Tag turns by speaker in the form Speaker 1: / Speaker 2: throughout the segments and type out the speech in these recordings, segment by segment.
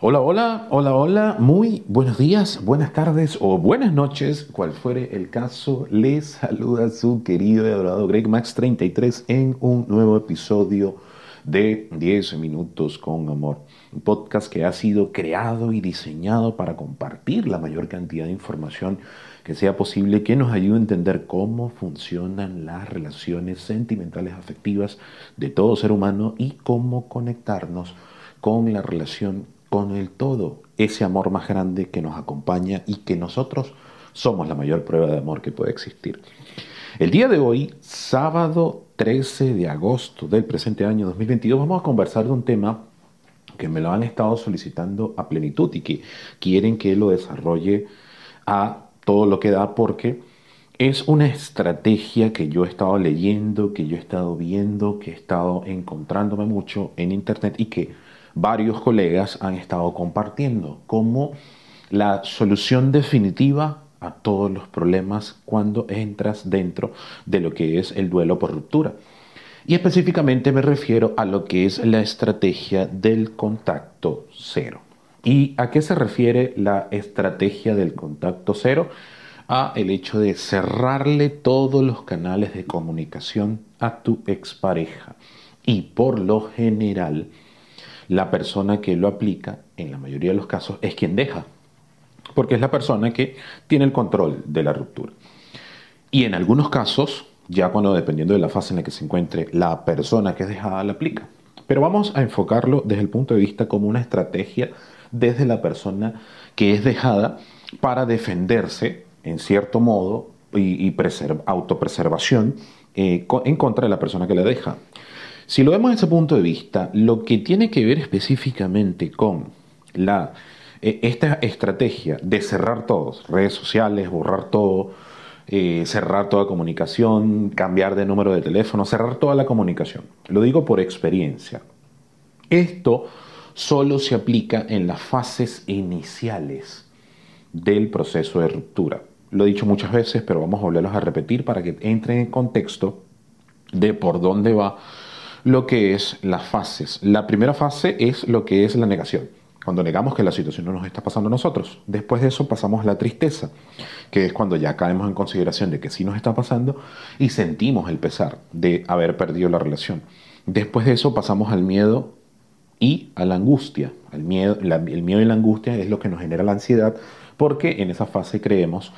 Speaker 1: Hola, hola, hola, hola, muy buenos días, buenas tardes o buenas noches, cual fuere el caso. Les saluda su querido y adorado Greg Max 33 en un nuevo episodio de 10 minutos con amor. Un podcast que ha sido creado y diseñado para compartir la mayor cantidad de información que sea posible que nos ayude a entender cómo funcionan las relaciones sentimentales afectivas de todo ser humano y cómo conectarnos con la relación con el todo, ese amor más grande que nos acompaña y que nosotros somos la mayor prueba de amor que puede existir. El día de hoy, sábado 13 de agosto del presente año 2022, vamos a conversar de un tema que me lo han estado solicitando a plenitud y que quieren que lo desarrolle a todo lo que da porque es una estrategia que yo he estado leyendo, que yo he estado viendo, que he estado encontrándome mucho en internet y que varios colegas han estado compartiendo como la solución definitiva a todos los problemas cuando entras dentro de lo que es el duelo por ruptura. Y específicamente me refiero a lo que es la estrategia del contacto cero. ¿Y a qué se refiere la estrategia del contacto cero? A el hecho de cerrarle todos los canales de comunicación a tu expareja. Y por lo general, la persona que lo aplica, en la mayoría de los casos, es quien deja, porque es la persona que tiene el control de la ruptura. Y en algunos casos, ya cuando dependiendo de la fase en la que se encuentre la persona que es dejada, la aplica. Pero vamos a enfocarlo desde el punto de vista como una estrategia desde la persona que es dejada para defenderse, en cierto modo, y, autopreservación eh, en contra de la persona que la deja. Si lo vemos desde ese punto de vista, lo que tiene que ver específicamente con eh, esta estrategia de cerrar todos, redes sociales, borrar todo, eh, cerrar toda comunicación, cambiar de número de teléfono, cerrar toda la comunicación. Lo digo por experiencia. Esto solo se aplica en las fases iniciales del proceso de ruptura. Lo he dicho muchas veces, pero vamos a volverlos a repetir para que entren en contexto de por dónde va lo que es las fases. La primera fase es lo que es la negación, cuando negamos que la situación no nos está pasando a nosotros. Después de eso pasamos la tristeza, que es cuando ya caemos en consideración de que sí nos está pasando y sentimos el pesar de haber perdido la relación. Después de eso pasamos al miedo y a la angustia. El miedo, el miedo y la angustia es lo que nos genera la ansiedad porque en esa fase creemos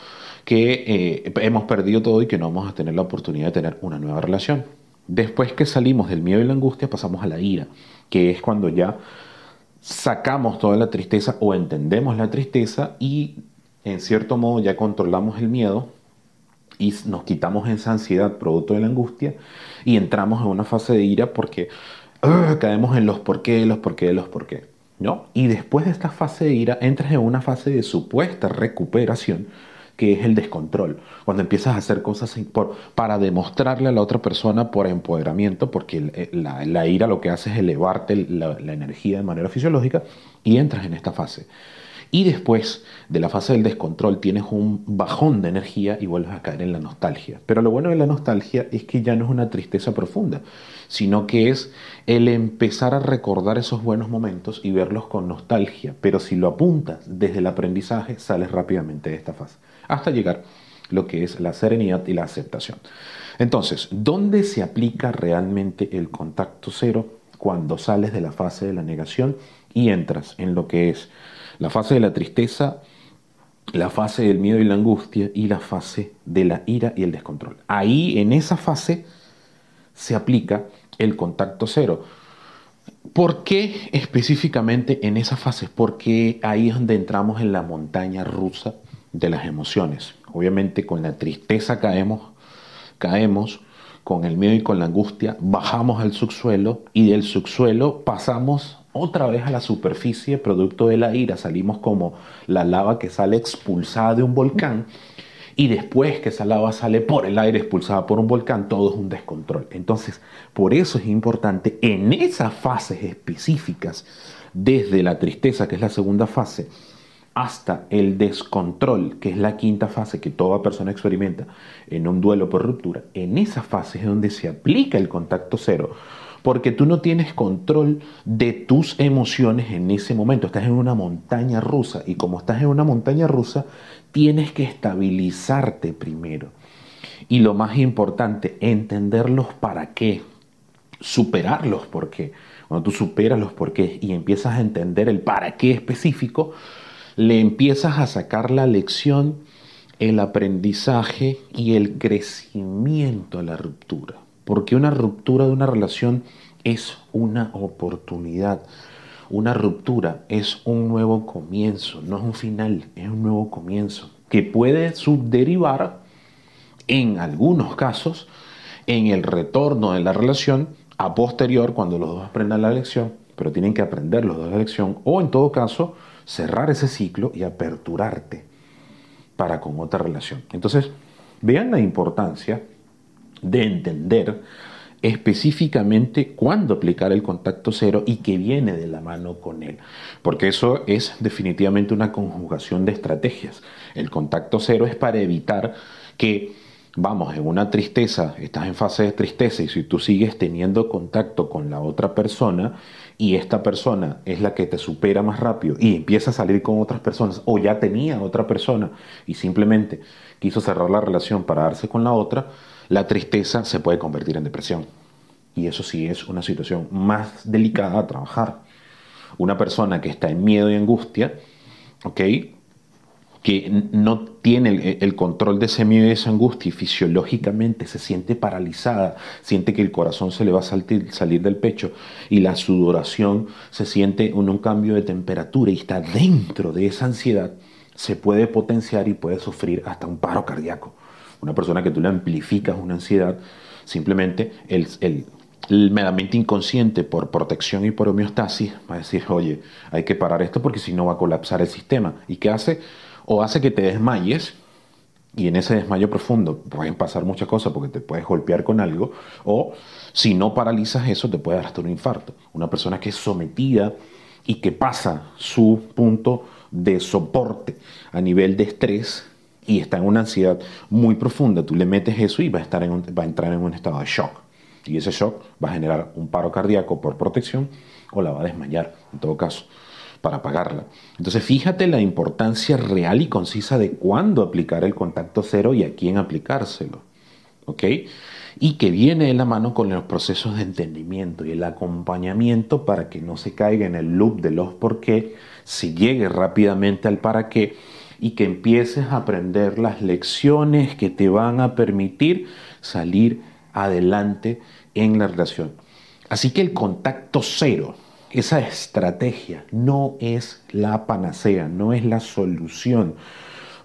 Speaker 1: que eh, hemos perdido todo y que no vamos a tener la oportunidad de tener una nueva relación. Después que salimos del miedo y la angustia, pasamos a la ira, que es cuando ya sacamos toda la tristeza o entendemos la tristeza y en cierto modo ya controlamos el miedo y nos quitamos esa ansiedad producto de la angustia y entramos en una fase de ira porque ah, caemos en los por qué, los por qué, los por qué. ¿no? Y después de esta fase de ira entras en una fase de supuesta recuperación que es el descontrol. Cuando empiezas a hacer cosas para demostrarle a la otra persona por empoderamiento, porque eh, la, ira lo que hace es elevarte la, la energía de manera fisiológica y entras en esta fase. Y después de la fase del descontrol tienes un bajón de energía y vuelves a caer en la nostalgia. Pero lo bueno de la nostalgia es que ya no es una tristeza profunda, sino que es el empezar a recordar esos buenos momentos y verlos con nostalgia. Pero si lo apuntas desde el aprendizaje, sales rápidamente de esta fase hasta llegar lo que es la serenidad y la aceptación. Entonces, ¿dónde se aplica realmente el contacto cero? Cuando sales de la fase de la negación y entras en lo que es la fase de la tristeza, la fase del miedo y la angustia y la fase de la ira y el descontrol. Ahí, en esa fase, se aplica el contacto cero. ¿Por qué específicamente en esa fase? Porque ahí es donde entramos en la montaña rusa de las emociones. Obviamente con la tristeza caemos, caemos, con el miedo y con la angustia bajamos al subsuelo y del subsuelo pasamos otra vez a la superficie producto de la ira, salimos como la lava que sale expulsada de un volcán y después que esa lava sale por el aire expulsada por un volcán, todo es un descontrol. Entonces, por eso es importante en esas fases específicas, desde la tristeza, que es la segunda fase, hasta el descontrol, que es la quinta fase que toda persona experimenta en un duelo por ruptura, en esa fase es donde se aplica el contacto cero, porque tú no tienes control de tus emociones en ese momento. Estás en una montaña rusa y como estás en una montaña rusa, tienes que estabilizarte primero. Y lo más importante, entenderlos para qué, superarlos por qué. Cuando tú superas los por qué y empiezas a entender el para qué específico, le empiezas a sacar la lección, el aprendizaje y el crecimiento a la ruptura. Porque una ruptura de una relación es una oportunidad. Una ruptura es un nuevo comienzo, no es un final, es un nuevo comienzo que puede subderivar en algunos casos en el retorno de la relación a posterior cuando los dos aprendan la lección, pero tienen que aprender los dos la lección o en todo caso cerrar ese ciclo y aperturarte para con otra relación. Entonces, vean la importancia de entender específicamente cuándo aplicar el contacto cero y qué viene de la mano con él. Porque eso es definitivamente una conjugación de estrategias. El contacto cero es para evitar que, vamos, en una tristeza, estás en fase de tristeza y si tú sigues teniendo contacto con la otra persona y esta persona es la que te supera más rápido y empieza a salir con otras personas o ya tenía otra persona y simplemente quiso cerrar la relación para darse con la otra, la tristeza se puede convertir en depresión. Y eso sí es una situación más delicada a trabajar. Una persona que está en miedo y angustia, ¿ok? Que no tiene el, control de ese miedo y esa angustia y fisiológicamente se siente paralizada, siente que el corazón se le va a salir del pecho y la sudoración se siente en un cambio de temperatura y está dentro de esa ansiedad, se puede potenciar y puede sufrir hasta un paro cardíaco. Una persona que tú le amplificas una ansiedad, simplemente el, el meramente inconsciente por protección y por homeostasis va a decir, oye, hay que parar esto porque si no va a colapsar el sistema. ¿Y qué hace? O hace que te desmayes, y en ese desmayo profundo pueden pasar muchas cosas porque te puedes golpear con algo, o si no paralizas eso, te puede dar hasta un infarto. Una persona que es sometida y que pasa su punto de soporte a nivel de estrés y está en una ansiedad muy profunda, tú le metes eso y va a, estar va a entrar en un estado de shock. Y ese shock va a generar un paro cardíaco por protección o la va a desmayar, en todo caso, para apagarla. Entonces fíjate la importancia real y concisa de cuándo aplicar el contacto cero y a quién aplicárselo. ¿Ok? Y que viene de la mano con los procesos de entendimiento y el acompañamiento para que no se caiga en el loop de los por qué, se llegue rápidamente al para qué y que empieces a aprender las lecciones que te van a permitir salir adelante en la relación. Así que el contacto cero, esa estrategia, no es la panacea, no es la solución.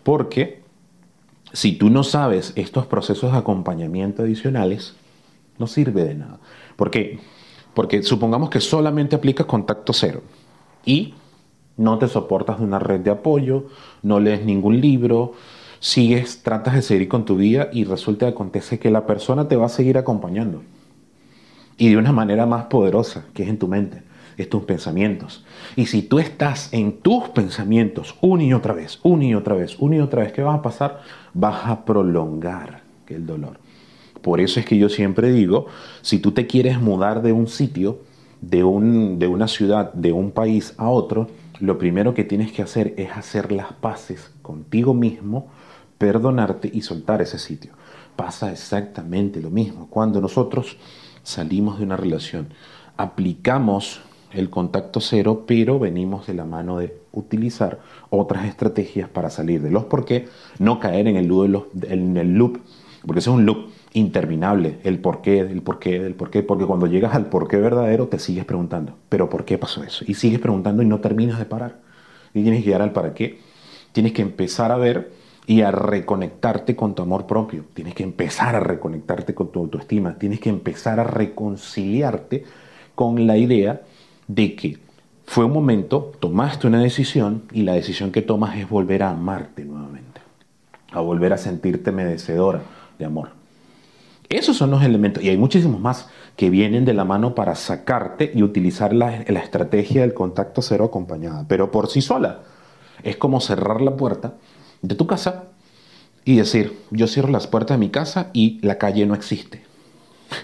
Speaker 1: Porque si tú no sabes estos procesos de acompañamiento adicionales, no sirve de nada. ¿Por qué? Porque supongamos que solamente aplicas contacto cero y no te soportas de una red de apoyo, no lees ningún libro, sigues, tratas de seguir con tu vida y resulta que acontece que la persona te va a seguir acompañando. Y de una manera más poderosa, que es en tu mente, es tus pensamientos. Y si tú estás en tus pensamientos una y otra vez, una y otra vez, una y otra vez, ¿qué va a pasar? Vas a prolongar el dolor. Por eso es que yo siempre digo, si tú te quieres mudar de un sitio, de, un, de una ciudad, de un país a otro, lo primero que tienes que hacer es hacer las paces contigo mismo perdonarte y soltar ese sitio. Pasa exactamente lo mismo. Cuando nosotros salimos de una relación, aplicamos el contacto cero, pero venimos de la mano de utilizar otras estrategias para salir de los por qué, no caer en el loop, en el loop porque ese es un loop interminable, el por qué, el por qué, el por qué, porque cuando llegas al por qué verdadero te sigues preguntando, pero ¿por qué pasó eso? Y sigues preguntando y no terminas de parar. Y tienes que llegar al para qué. Tienes que empezar a ver y a reconectarte con tu amor propio. Tienes que empezar a reconectarte con tu autoestima. Tienes que empezar a reconciliarte con la idea de que fue un momento, tomaste una decisión y la decisión que tomas es volver a amarte nuevamente, a volver a sentirte merecedora de amor. Esos son los elementos, y hay muchísimos más que vienen de la mano para sacarte y utilizar la, la estrategia del contacto cero acompañada, pero por sí sola. Es como cerrar la puerta de tu casa y decir, yo cierro las puertas de mi casa y la calle no existe.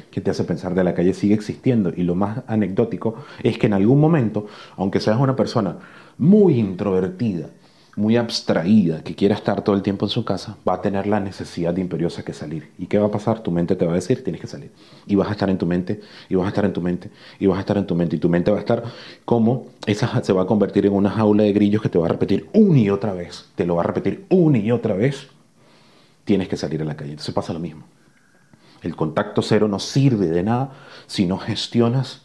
Speaker 1: Que te hace pensar de la calle sigue existiendo. Y lo más anecdótico es que en algún momento, aunque seas una persona muy introvertida, muy abstraída, que quiera estar todo el tiempo en su casa, va a tener la necesidad imperiosa que salir. ¿Y qué va a pasar? Tu mente te va a decir, tienes que salir. Y vas a estar en tu mente, y vas a estar en tu mente, y vas a estar en tu mente. Y tu mente va a estar como, esa se va a convertir en una jaula de grillos que te va a repetir una y otra vez. Te lo va a repetir una y otra vez. Tienes que salir a la calle. Entonces pasa lo mismo. El contacto cero no sirve de nada si no gestionas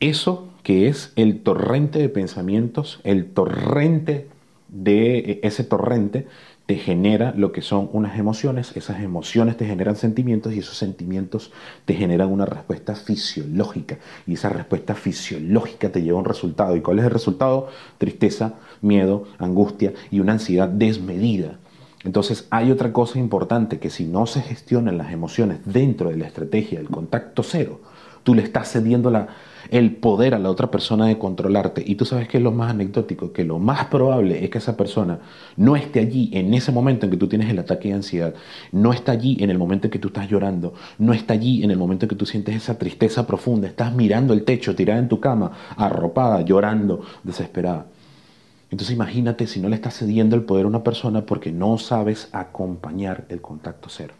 Speaker 1: eso que es el torrente de pensamientos, el torrente de e, ese torrente te genera lo que son unas emociones, esas emociones te generan sentimientos y esos sentimientos te generan una respuesta fisiológica y esa respuesta fisiológica te lleva a un resultado. ¿Y cuál es el resultado? Tristeza, miedo, angustia y una ansiedad desmedida. Entonces hay otra cosa importante que si no se gestionan las emociones dentro de la estrategia del contacto cero, tú le estás cediendo el poder a la otra persona de controlarte. Y tú sabes que es lo más anecdótico, que lo más probable es que esa persona no esté allí en ese momento en que tú tienes el ataque de ansiedad, no está allí en el momento en que tú estás llorando, no está allí en el momento en que tú sientes esa tristeza profunda, estás mirando el techo, tirada en tu cama, arropada, llorando, desesperada. Entonces imagínate si no le estás cediendo el poder a una persona porque no sabes acompañar el contacto cero.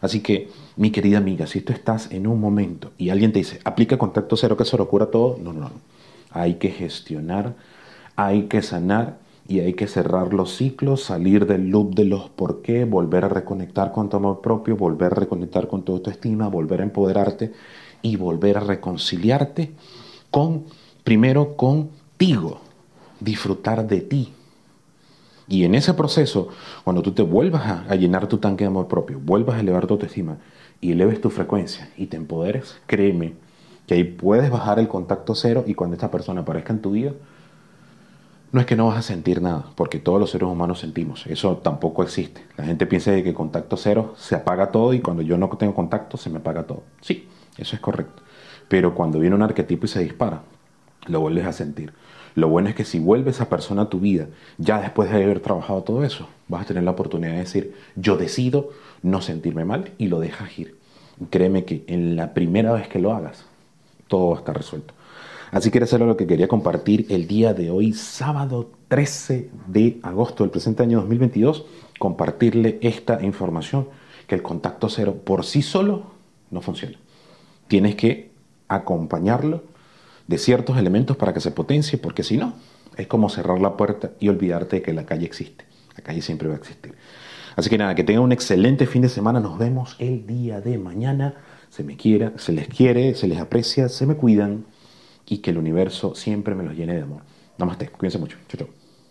Speaker 1: Así que, mi querida amiga, si tú estás en un momento y alguien te dice, aplica contacto cero que se lo cura todo, no, no, no. Hay que gestionar, hay que sanar y hay que cerrar los ciclos, salir del loop de los por qué, volver a reconectar con tu amor propio, volver a reconectar con tu autoestima, volver a empoderarte y volver a reconciliarte con, primero contigo, disfrutar de ti, y en ese proceso, cuando tú te vuelvas a, llenar tu tanque de amor propio, vuelvas a elevar tu autoestima y eleves tu frecuencia y te empoderes, créeme que ahí puedes bajar el contacto cero y cuando esta persona aparezca en tu vida, no es que no vas a sentir nada, porque todos los seres humanos sentimos. Eso tampoco existe. La gente piensa que contacto cero se apaga todo y cuando yo no tengo contacto se me apaga todo. Sí, eso es correcto. Pero cuando viene un arquetipo y se dispara, lo vuelves a sentir. Lo bueno es que si vuelve esa persona a tu vida, ya después de haber trabajado todo eso, vas a tener la oportunidad de decir, yo decido no sentirme mal y lo dejas ir. créeme que en la primera vez que lo hagas, todo va a estar resuelto. Así que eso era lo que quería compartir el día de hoy, sábado 13 de agosto del presente año 2022, compartirle esta información, que el contacto cero por sí solo no funciona. Tienes que acompañarlo de ciertos elementos para que se potencie, porque si no, es como cerrar la puerta y olvidarte de que la calle existe. La calle siempre va a existir. Así que nada, que tengan un excelente fin de semana. Nos vemos el día de mañana. Se me quiera, se les quiere, se les aprecia, se me cuidan y que el universo siempre me los llene de amor. Namaste, cuídense mucho. Chau, chau.